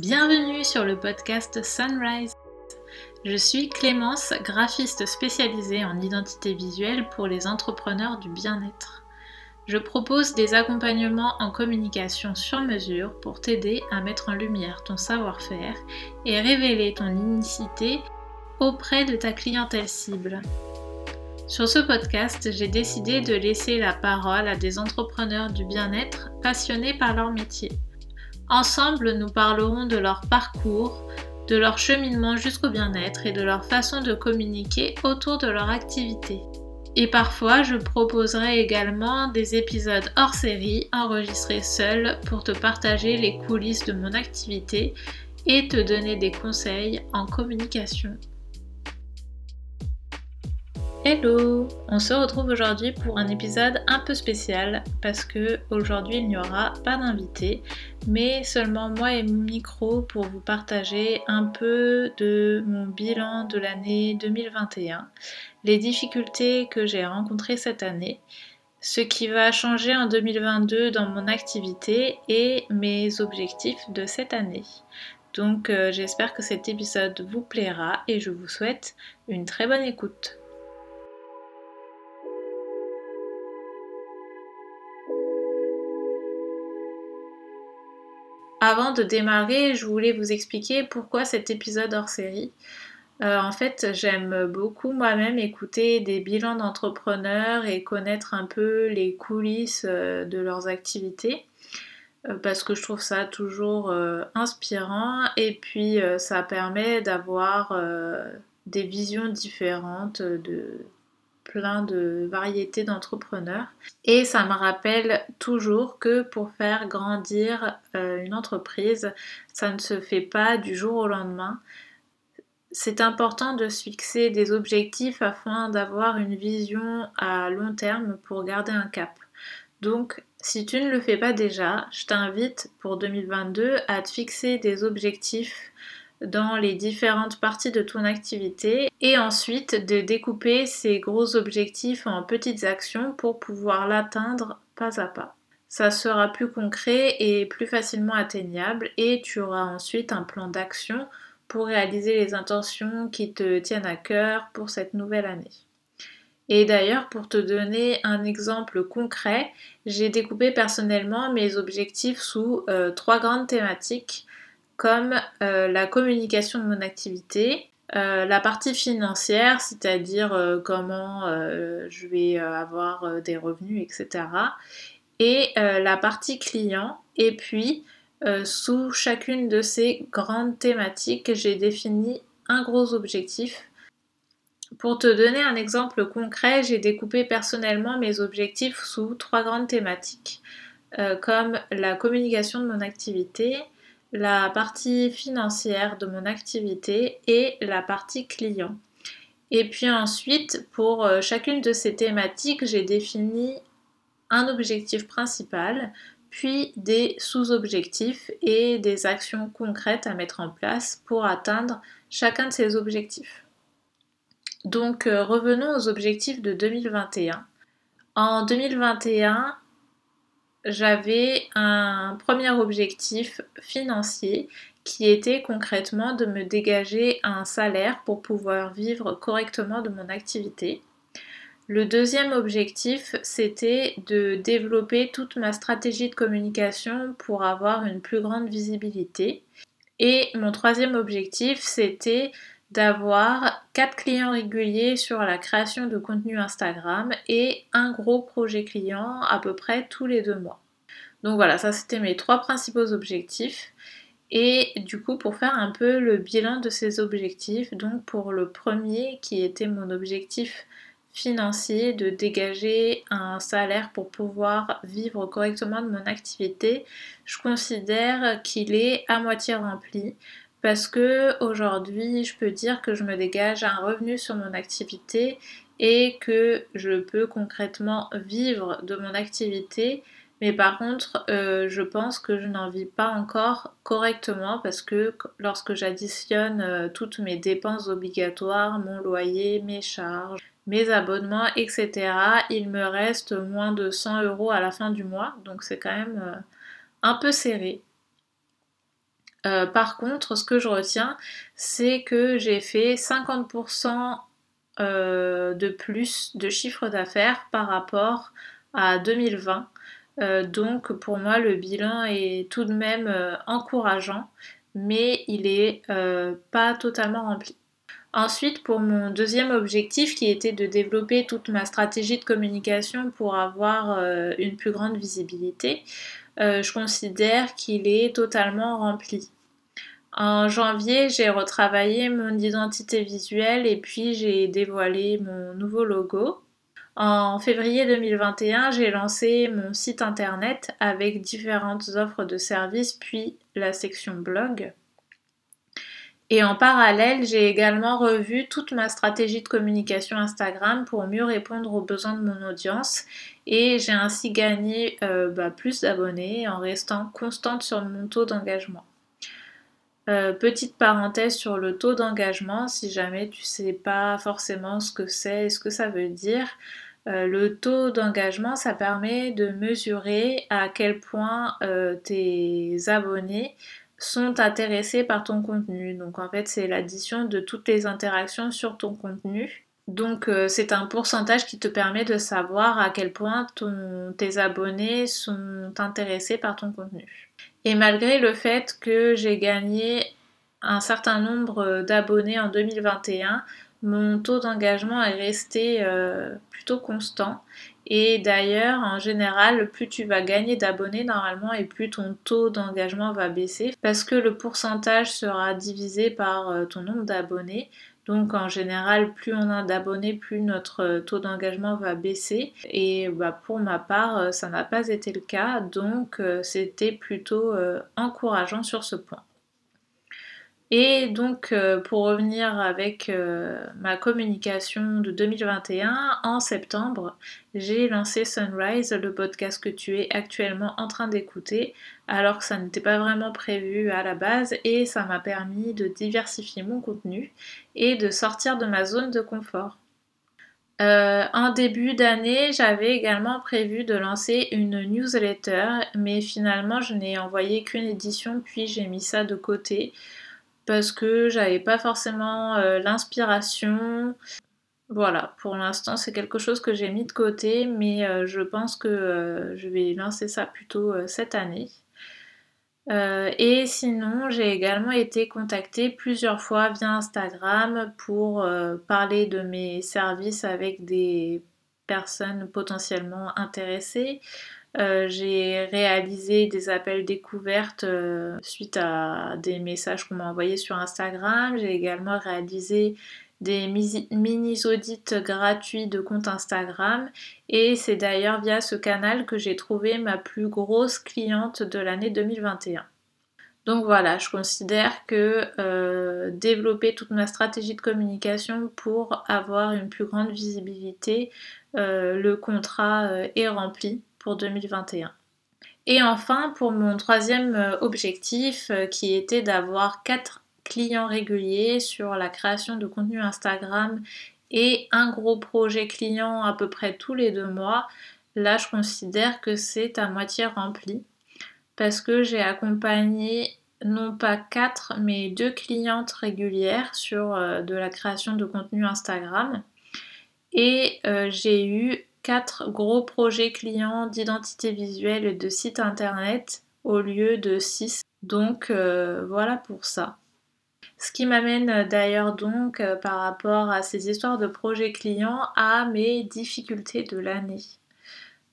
Bienvenue sur le podcast Sunrise. Je suis Clémence, graphiste spécialisée en identité visuelle pour les entrepreneurs du bien-être. Je propose des accompagnements en communication sur mesure pour t'aider à mettre en lumière ton savoir-faire et révéler ton unicité auprès de ta clientèle cible. Sur ce podcast, j'ai décidé de laisser la parole à des entrepreneurs du bien-être passionnés par leur métier. Ensemble, nous parlerons de leur parcours, de leur cheminement jusqu'au bien-être et de leur façon de communiquer autour de leur activité. Et parfois, je proposerai également des épisodes hors série enregistrés seuls pour te partager les coulisses de mon activité et te donner des conseils en communication. Hello On se retrouve aujourd'hui pour un épisode un peu spécial parce que aujourd'hui il n'y aura pas d'invité mais seulement moi et mon micro pour vous partager un peu de mon bilan de l'année 2021, les difficultés que j'ai rencontrées cette année, ce qui va changer en 2022 dans mon activité et mes objectifs de cette année. Donc euh, j'espère que cet épisode vous plaira et je vous souhaite une très bonne écoute. Avant de démarrer, je voulais vous expliquer pourquoi cet épisode hors série. Euh, en fait, j'aime beaucoup moi-même écouter des bilans d'entrepreneurs et connaître un peu les coulisses euh, de leurs activités euh, parce que je trouve ça toujours inspirant et puis ça permet d'avoir des visions différentes de, plein de variétés d'entrepreneurs. Et ça me rappelle toujours que pour faire grandir euh, une entreprise, ça ne se fait pas du jour au lendemain. C'est important de se fixer des objectifs afin d'avoir une vision à long terme pour garder un cap. Donc, si tu ne le fais pas déjà, je t'invite pour 2022 à te fixer des objectifs dans les différentes parties de ton activité et ensuite de découper ces gros objectifs en petites actions pour pouvoir l'atteindre pas à pas. Ça sera plus concret et plus facilement atteignable et tu auras ensuite un plan d'action pour réaliser les intentions qui te tiennent à cœur pour cette nouvelle année. Et d'ailleurs, pour te donner un exemple concret, j'ai découpé personnellement mes objectifs sous euh, trois grandes thématiques comme euh, la communication de mon activité, euh, la partie financière, c'est-à-dire euh, comment je vais avoir des revenus, etc. Et la partie client. Et puis, sous chacune de ces grandes thématiques, j'ai défini un gros objectif. Pour te donner un exemple concret, j'ai découpé personnellement mes objectifs sous trois grandes thématiques, comme la communication de mon activité, la partie financière de mon activité et la partie client. Et puis ensuite, pour euh, chacune de ces thématiques, j'ai défini un objectif principal, puis des sous-objectifs et des actions concrètes à mettre en place pour atteindre chacun de ces objectifs. Donc euh, revenons aux objectifs de 2021. En 2021, j'avais un premier objectif financier qui était concrètement de me dégager un salaire pour pouvoir vivre correctement de mon activité. Le deuxième objectif, c'était de développer toute ma stratégie de communication pour avoir une plus grande visibilité. Et mon troisième objectif, c'était d'avoir 4 clients réguliers sur la création de contenu Instagram et un gros projet client à peu près tous les deux mois. Donc voilà, ça c'était mes trois principaux objectifs. Et du coup, pour faire un peu le bilan de ces objectifs, donc pour le premier qui était mon objectif financier de dégager un salaire pour pouvoir vivre correctement de mon activité, je considère qu'il est à moitié rempli parce que aujourd'hui, je peux dire que je me dégage un revenu sur mon activité et que je peux concrètement vivre de mon activité. Mais par contre, euh, je pense que je n'en vis pas encore correctement parce que lorsque j'additionne euh, toutes mes dépenses obligatoires, mon loyer, mes charges, mes abonnements, etc., il me reste moins de 100 euros à la fin du mois. Donc c'est quand même euh, un peu serré. Par contre, ce que je retiens, c'est que j'ai fait 50% de plus de chiffre d'affaires par rapport à 2020. donc pour moi, le bilan est tout de même encourageant, mais il n'est pas totalement rempli. Ensuite, pour mon deuxième objectif qui était de développer toute ma stratégie de communication pour avoir euh, une plus grande visibilité, euh, je considère qu'il est totalement rempli. En janvier, j'ai retravaillé mon identité visuelle et puis j'ai dévoilé mon nouveau logo. En février 2021, j'ai lancé mon site internet avec différentes offres de services puis la section blog. Et en parallèle, j'ai également revu toute ma stratégie de communication Instagram pour mieux répondre aux besoins de mon audience et j'ai ainsi gagné euh, bah, plus d'abonnés en restant constante sur mon taux d'engagement. Euh, petite parenthèse sur le taux d'engagement, si jamais tu sais pas forcément ce que c'est et ce que ça veut dire. Euh, le taux d'engagement, ça permet de mesurer à quel point tes abonnés sont intéressés par ton contenu. Donc en fait, c'est l'addition de toutes les interactions sur ton contenu. Donc euh, c'est un pourcentage qui te permet de savoir à quel point tes abonnés sont intéressés par ton contenu. Et malgré le fait que j'ai gagné un certain nombre d'abonnés en 2021, mon taux d'engagement est resté euh, plutôt constant et d'ailleurs, en général, plus tu vas gagner d'abonnés normalement et plus ton taux d'engagement va baisser parce que le pourcentage sera divisé par euh, ton nombre d'abonnés. Donc en général, plus on a d'abonnés, plus notre euh, taux d'engagement va baisser. Et bah, pour ma part, euh, ça n'a pas été le cas. Donc c'était plutôt encourageant sur ce point. Et donc, euh, pour revenir avec euh, ma communication de 2021, en septembre, j'ai lancé Sunrise, le podcast que tu es actuellement en train d'écouter, alors que ça n'était pas vraiment prévu à la base, et ça m'a permis de diversifier mon contenu et de sortir de ma zone de confort. Euh, en début d'année, j'avais également prévu de lancer une newsletter, mais finalement, je n'ai envoyé qu'une édition, puis j'ai mis ça de côté parce que j'avais pas forcément euh, l'inspiration. Voilà, pour l'instant c'est quelque chose que j'ai mis de côté, mais euh, je pense que euh, je vais lancer ça plutôt cette année. et sinon, j'ai également été contactée plusieurs fois via Instagram pour parler de mes services avec des personnes potentiellement intéressées. Euh, j'ai réalisé des appels découvertes euh, suite à des messages qu'on m'a envoyés sur Instagram. J'ai également réalisé des mini-audits gratuits de compte Instagram. Et c'est d'ailleurs via ce canal que j'ai trouvé ma plus grosse cliente de l'année 2021. Donc voilà, je considère que euh, développer toute ma stratégie de communication pour avoir une plus grande visibilité, le contrat est rempli pour 2021. Et enfin, pour mon troisième euh, objectif, euh, qui était d'avoir 4 clients réguliers sur la création de contenu Instagram et un gros projet client à peu près tous les deux mois, là je considère que c'est à moitié rempli parce que j'ai accompagné non pas 4 mais 2 clientes régulières sur euh, de la création de contenu Instagram et j'ai eu quatre gros projets clients d'identité visuelle et de site internet au lieu de 6. Donc euh, voilà pour ça. Ce qui m'amène d'ailleurs donc euh, par rapport à ces histoires de projets clients à mes difficultés de l'année.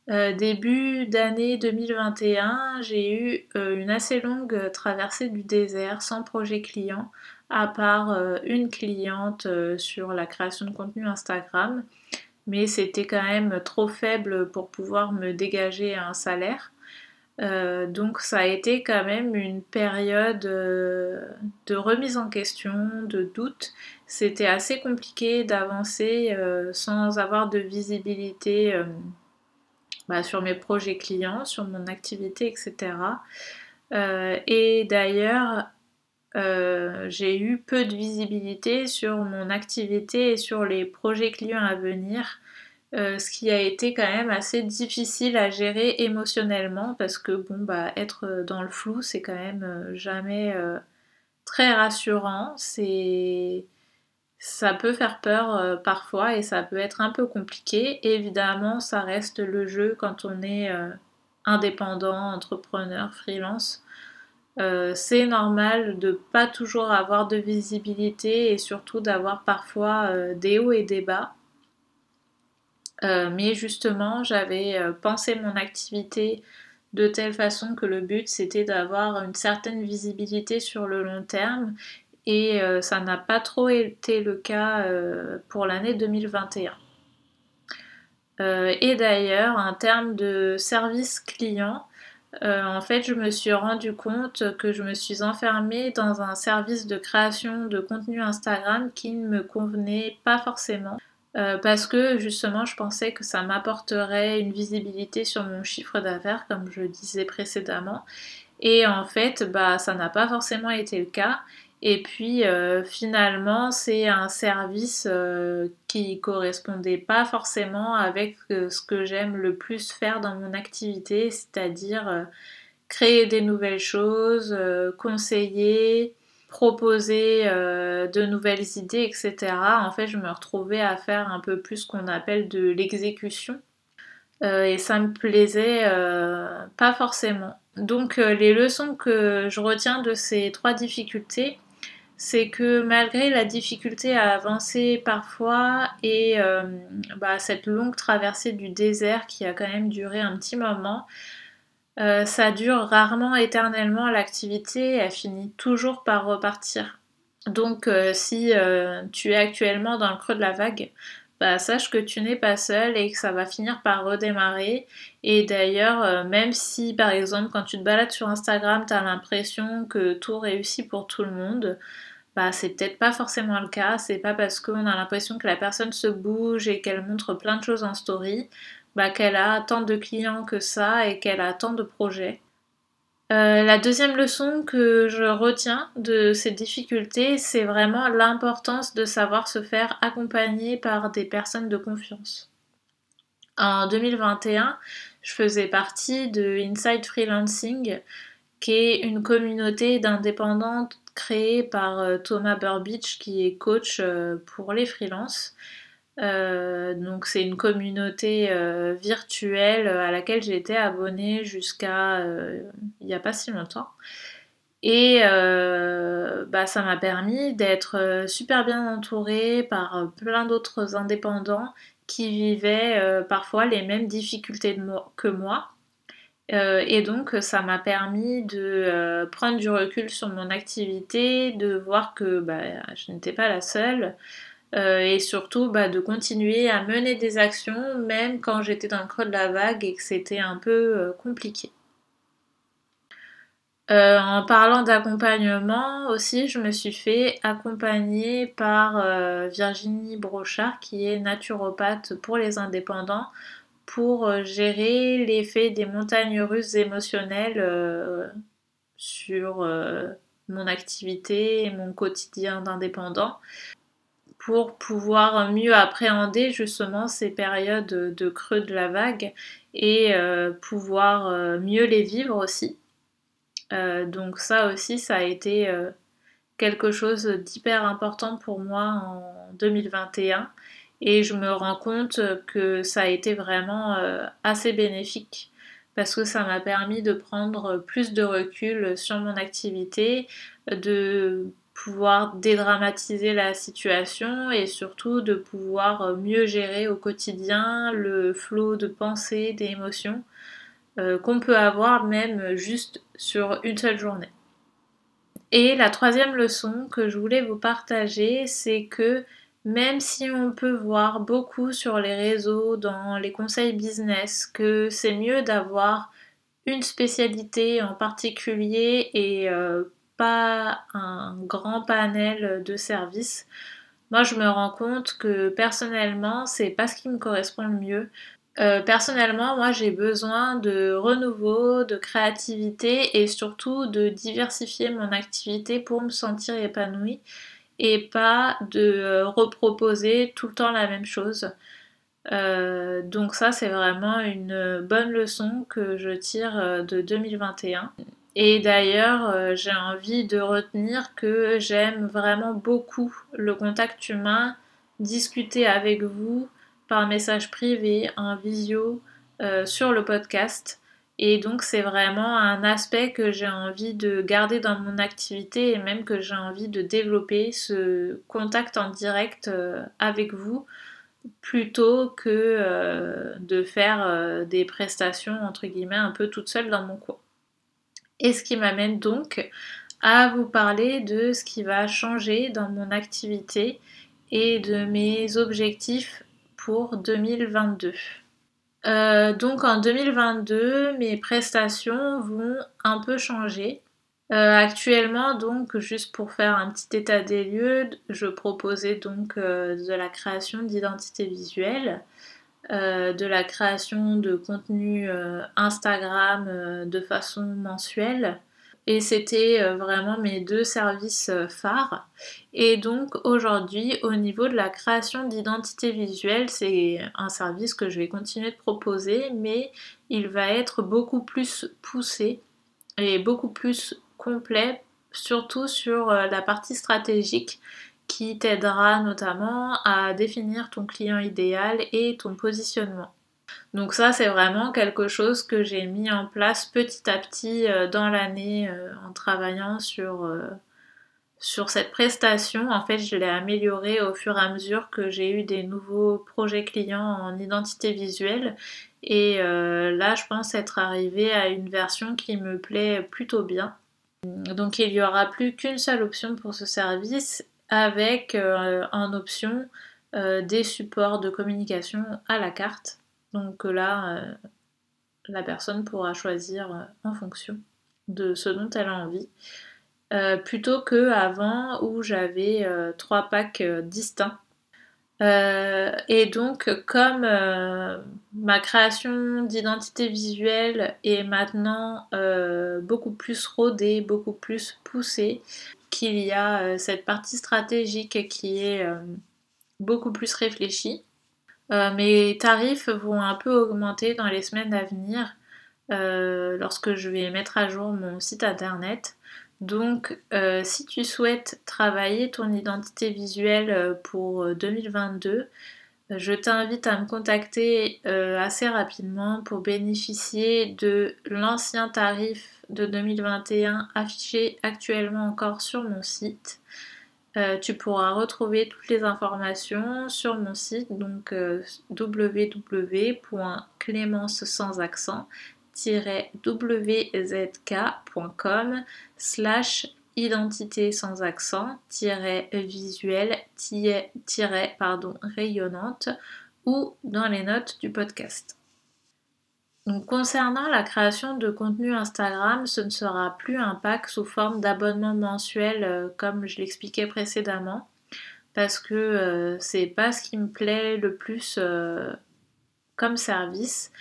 Euh, début d'année 2021, j'ai eu une assez longue traversée du désert sans projet client, à part une cliente sur la création de contenu Instagram mais c'était quand même trop faible pour pouvoir me dégager un salaire. Euh, donc ça a été quand même une période euh, de remise en question, de doute. C'était assez compliqué d'avancer euh, sans avoir de visibilité bah, sur mes projets clients, sur mon activité, etc. et d'ailleurs, j'ai eu peu de visibilité sur mon activité et sur les projets clients à venir ce qui a été quand même assez difficile à gérer émotionnellement parce que bon bah être dans le flou c'est quand même jamais très rassurant. C'est ça peut faire peur parfois et ça peut être un peu compliqué. Évidemment, ça reste le jeu quand on est indépendant, entrepreneur, freelance. Euh, c'est normal de pas toujours avoir de visibilité et surtout d'avoir parfois euh, des hauts et des bas. Euh, mais justement, j'avais pensé mon activité de telle façon que le but c'était d'avoir une certaine visibilité sur le long terme et ça n'a pas trop été le cas pour l'année 2021. Euh, et d'ailleurs, en termes de service client, euh, en fait, je me suis rendu compte que je me suis enfermée dans un service de création de contenu Instagram qui ne me convenait pas forcément. Euh, parce que justement, je pensais que ça m'apporterait une visibilité sur mon chiffre d'affaires, comme je disais précédemment. Et en fait, bah, ça n'a pas forcément été le cas. Et puis euh, finalement, c'est un service euh, qui correspondait pas forcément avec euh, ce que j'aime le plus faire dans mon activité, c'est-à-dire créer des nouvelles choses, conseiller, proposer de nouvelles idées, etc. En fait, je me retrouvais à faire un peu plus ce qu'on appelle de l'exécution. et ça me plaisait pas forcément. Donc les leçons que je retiens de ces trois difficultés, c'est que malgré la difficulté à avancer parfois et euh, bah, cette longue traversée du désert qui a quand même duré un petit moment, euh, ça dure rarement éternellement l'activité, elle finit toujours par repartir. Donc euh, si tu es actuellement dans le creux de la vague, bah, sache que tu n'es pas seul et que ça va finir par redémarrer. Et d'ailleurs, même si par exemple quand tu te balades sur Instagram, tu as l'impression que tout réussit pour tout le monde, bah, c'est peut-être pas forcément le cas. C'est pas parce qu'on a l'impression que la personne se bouge et qu'elle montre plein de choses en story bah, qu'elle a tant de clients que ça et qu'elle a tant de projets. Euh, la deuxième leçon que je retiens de ces difficultés, c'est vraiment l'importance de savoir se faire accompagner par des personnes de confiance. En 2021, je faisais partie de Inside Freelancing, qui est une communauté d'indépendantes créé par euh, Thomas Burbidge qui est coach euh, pour les freelances. Euh, donc c'est une communauté virtuelle à laquelle j'ai été abonnée jusqu'à il n'y a pas si longtemps. Et bah, ça m'a permis d'être super bien entourée par plein d'autres indépendants qui vivaient parfois les mêmes difficultés que moi euh, et donc ça m'a permis de euh, prendre du recul sur mon activité, de voir que bah, je n'étais pas la seule euh, et surtout bah, de continuer à mener des actions même quand j'étais dans le creux de la vague et que c'était un peu compliqué. en parlant d'accompagnement aussi, je me suis fait accompagner par Virginie Brochard qui est naturopathe pour les indépendants pour euh, gérer l'effet des montagnes russes émotionnelles euh, sur euh, mon activité mon quotidien d'indépendant pour pouvoir mieux appréhender justement ces périodes de creux de la vague et pouvoir mieux les vivre aussi. donc ça aussi, ça a été quelque chose d'hyper important pour moi en 2021 et je me rends compte que ça a été vraiment euh, assez bénéfique parce que ça m'a permis de prendre plus de recul sur mon activité, de pouvoir dédramatiser la situation et surtout de pouvoir mieux gérer au quotidien le flot de pensées, d'émotions euh, qu'on peut avoir même juste sur une seule journée. Et la troisième leçon que je voulais vous partager, c'est que même si on peut voir beaucoup sur les réseaux, dans les conseils business, que c'est mieux d'avoir une spécialité en particulier et euh, pas un grand panel de services, moi je me rends compte que personnellement c'est pas ce qui me correspond le mieux. Euh, personnellement, moi j'ai besoin de renouveau, de créativité et surtout de diversifier mon activité pour me sentir épanouie et pas de euh, reproposer tout le temps la même chose. donc ça, c'est vraiment une bonne leçon que je tire de 2021. Et d'ailleurs, j'ai envie de retenir que j'aime vraiment beaucoup le contact humain, discuter avec vous par message privé, en visio, sur le podcast. Et donc c'est vraiment un aspect que j'ai envie de garder dans mon activité et même que j'ai envie de développer, ce contact en direct euh, avec vous, plutôt que euh, de faire euh, des prestations entre guillemets un peu toute seule dans mon coin. Et ce qui m'amène donc à vous parler de ce qui va changer dans mon activité et de mes objectifs pour 2022. Euh, donc en 2022, mes prestations vont un peu changer. Euh, actuellement, donc, juste pour faire un petit état des lieux, je proposais donc euh, de la création d'identité visuelle, de la création de contenu Instagram de façon mensuelle, et c'était euh, vraiment mes deux services euh, phares. Et donc aujourd'hui, au niveau de la création d'identité visuelle, c'est un service que je vais continuer de proposer, mais il va être beaucoup plus poussé et beaucoup plus complet, surtout sur euh, la partie stratégique qui t'aidera notamment à définir ton client idéal et ton positionnement. Donc ça, c'est vraiment quelque chose que j'ai mis en place petit à petit euh, dans l'année euh, en travaillant sur, euh, sur cette prestation. En fait, je l'ai améliorée au fur et à mesure que j'ai eu des nouveaux projets clients en identité visuelle. Et là, je pense être arrivée à une version qui me plaît plutôt bien. Donc il n'y aura plus qu'une seule option pour ce service avec en option des supports de communication à la carte. Donc là, euh, la personne pourra choisir euh, en fonction de ce dont elle a envie. Euh, plutôt que avant où j'avais trois packs distincts. et donc, comme ma création d'identité visuelle est maintenant beaucoup plus rodée, beaucoup plus poussée, qu'il y a cette partie stratégique qui est beaucoup plus réfléchie, euh, mes tarifs vont un peu augmenter dans les semaines à venir euh, lorsque je vais mettre à jour mon site internet. Donc euh, si tu souhaites travailler ton identité visuelle pour 2022, je t'invite à me contacter assez rapidement pour bénéficier de l'ancien tarif de 2021 affiché actuellement encore sur mon site. Euh, tu pourras retrouver toutes les informations sur mon site, donc euh, www.clémence sans accent wzk.com slash identité sans accent visuelle pardon, rayonnante ou dans les notes du podcast concernant la création de contenu Instagram, ce ne sera plus un pack sous forme d'abonnement mensuel euh, comme je l'expliquais précédemment parce que euh, c'est pas ce qui me plaît le plus euh, comme service.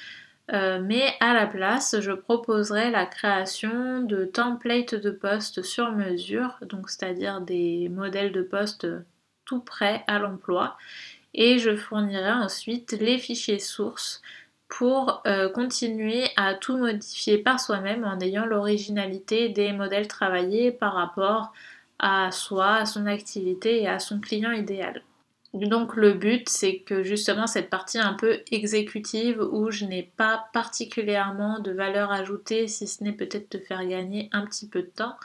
mais à la place, je proposerai la création de templates de posts sur mesure, donc c'est-à-dire des modèles de posts tout prêts à l'emploi, et je fournirai ensuite les fichiers sources pour euh, continuer à tout modifier par soi-même en ayant l'originalité des modèles travaillés par rapport à soi, à son activité et à son client idéal. Donc le but c'est que justement cette partie un peu exécutive où je n'ai pas particulièrement de valeur ajoutée si ce n'est peut-être te faire gagner un petit peu de temps,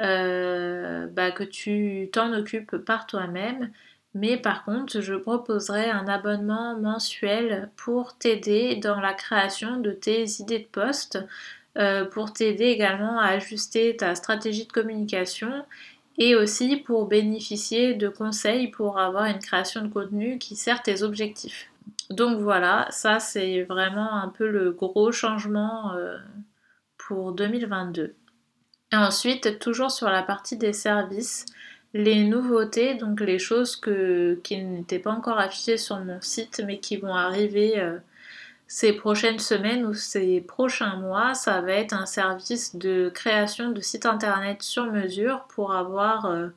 euh, bah, que tu t'en occupes par toi-même mais par contre, je proposerai un abonnement mensuel pour t'aider dans la création de tes idées de poste, euh, pour t'aider également à ajuster ta stratégie de communication et aussi pour bénéficier de conseils pour avoir une création de contenu qui sert tes objectifs. Donc voilà, ça c'est vraiment un peu le gros changement euh, pour 2022. Et ensuite, toujours sur la partie des services, les nouveautés, donc les choses qui n'étaient pas encore affichées sur mon site mais qui vont arriver euh, ces prochaines semaines ou ces prochains mois, ça va être un service de création de site internet sur mesure pour avoir euh,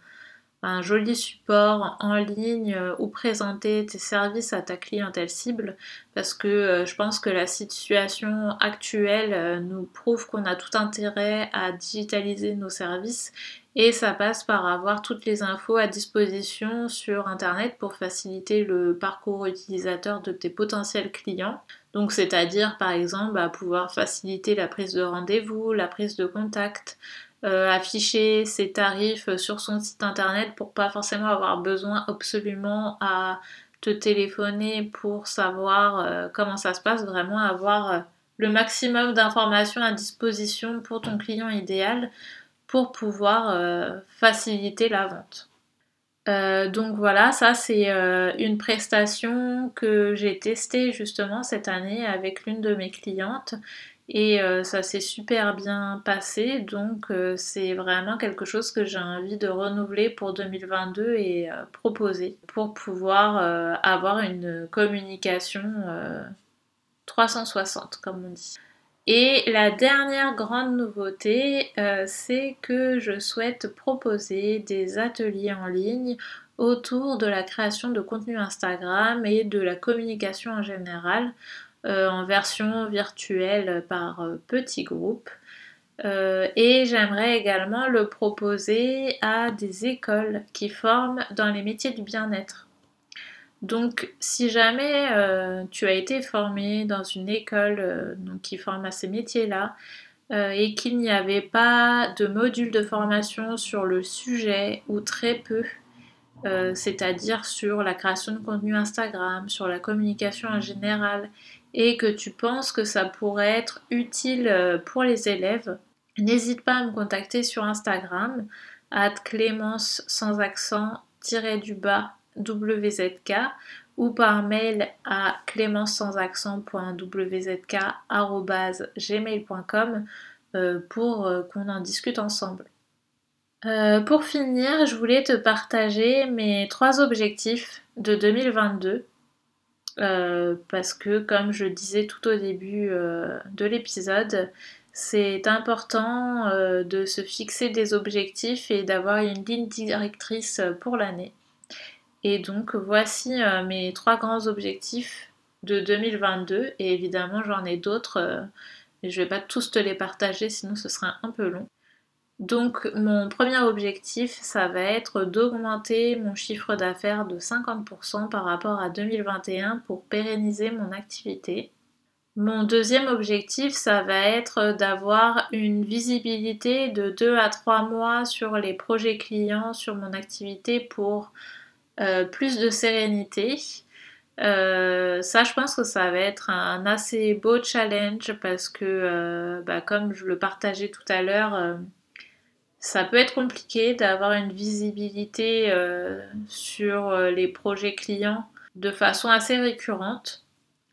un joli support en ligne euh, où présenter tes services à ta clientèle cible parce que euh, je pense que la situation actuelle euh, nous prouve qu'on a tout intérêt à digitaliser nos services et ça passe par avoir toutes les infos à disposition sur internet pour faciliter le parcours utilisateur de tes potentiels clients. Donc c'est-à-dire par exemple à pouvoir faciliter la prise de rendez-vous, la prise de contact, euh, afficher ses tarifs sur son site internet pour pas forcément avoir besoin absolument à te téléphoner pour savoir euh, comment ça se passe, vraiment avoir euh, le maximum d'informations à disposition pour ton client idéal pour pouvoir faciliter la vente. donc voilà, ça c'est une prestation que j'ai testée justement cette année avec l'une de mes clientes et euh, ça s'est super bien passé, donc euh, c'est vraiment quelque chose que j'ai envie de renouveler pour 2022 et euh, proposer pour pouvoir avoir une communication 360 comme on dit. Et la dernière grande nouveauté, c'est que je souhaite proposer des ateliers en ligne autour de la création de contenu Instagram et de la communication en général. Euh, en version virtuelle par euh, petits groupes. Euh, et j'aimerais également le proposer à des écoles qui forment dans les métiers du bien-être. Donc si jamais tu as été formé dans une école qui forme à ces métiers-là et qu'il n'y avait pas de module de formation sur le sujet ou très peu, c'est-à-dire sur la création de contenu Instagram, sur la communication en général et que tu penses que ça pourrait être utile euh, pour les élèves, n'hésite pas à me contacter sur Instagram, à clémence sans accent du bas WZK ou par mail à clémence sans accent.wzk.gmail.com euh, pour euh, qu'on en discute ensemble. Pour finir, je voulais te partager mes trois objectifs de 2022 euh, parce que comme je disais tout au début euh, de l'épisode, c'est important euh, de se fixer des objectifs et d'avoir une ligne directrice pour l'année. Et donc voici mes trois grands objectifs de 2022 et évidemment j'en ai d'autres, je vais pas tous te les partager sinon ce sera un peu long. Donc mon premier objectif, ça va être d'augmenter mon chiffre d'affaires de 50% par rapport à 2021 pour pérenniser mon activité. Mon deuxième objectif, ça va être d'avoir une visibilité de 2 à 3 mois sur les projets clients, sur mon activité pour euh, plus de sérénité. Euh, ça, je pense que ça va être un assez beau challenge parce que, euh, bah, comme je le partageais tout à l'heure, ça peut être compliqué d'avoir une visibilité euh, sur euh, les projets clients de façon assez récurrente.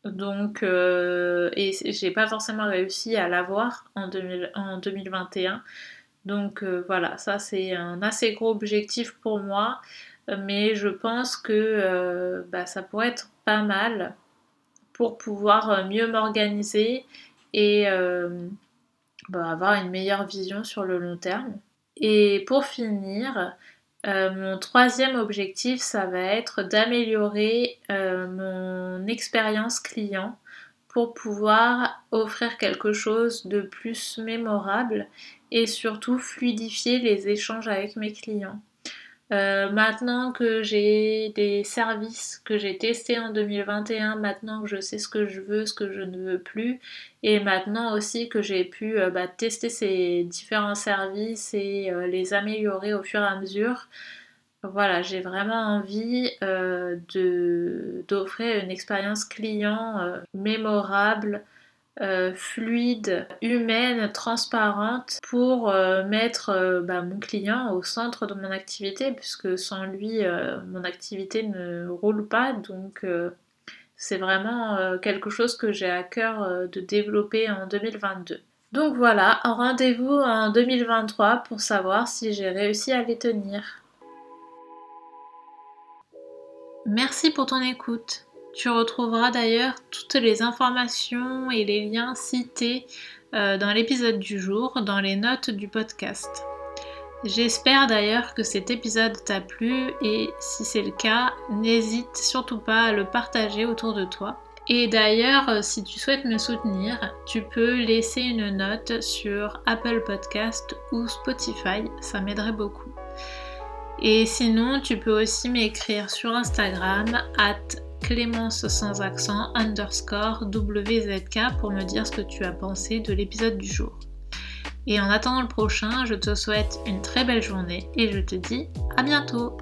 Donc, euh, et j'ai pas forcément réussi à l'avoir en, en 2021. Donc voilà, ça c'est un assez gros objectif pour moi, mais je pense que bah, ça pourrait être pas mal pour pouvoir mieux m'organiser et bah, avoir une meilleure vision sur le long terme. Et pour finir, euh, mon troisième objectif, ça va être d'améliorer euh, mon expérience client pour pouvoir offrir quelque chose de plus mémorable et surtout fluidifier les échanges avec mes clients. Euh, maintenant que j'ai des services que j'ai testés en 2021, maintenant que je sais ce que je veux, ce que je ne veux plus, et maintenant aussi que j'ai pu euh, bah, tester ces différents services et euh, les améliorer au fur et à mesure, voilà, j'ai vraiment envie d'offrir une expérience client mémorable euh, fluide, humaine, transparente pour euh, mettre euh, bah, mon client au centre de mon activité puisque sans lui mon activité ne roule pas donc c'est vraiment quelque chose que j'ai à cœur de développer en 2022. Donc voilà, rendez-vous en 2023 pour savoir si j'ai réussi à les tenir. Merci pour ton écoute. Tu retrouveras d'ailleurs toutes les informations et les liens cités euh, dans l'épisode du jour, dans les notes du podcast. J'espère d'ailleurs que cet épisode t'a plu et si c'est le cas, n'hésite surtout pas à le partager autour de toi. Et d'ailleurs, si tu souhaites me soutenir, tu peux laisser une note sur Apple Podcast ou Spotify, ça m'aiderait beaucoup. Et sinon, tu peux aussi m'écrire sur Instagram clémence sans accent underscore WZK pour me dire ce que tu as pensé de l'épisode du jour. Et en attendant le prochain, je te souhaite une très belle journée et je te dis à bientôt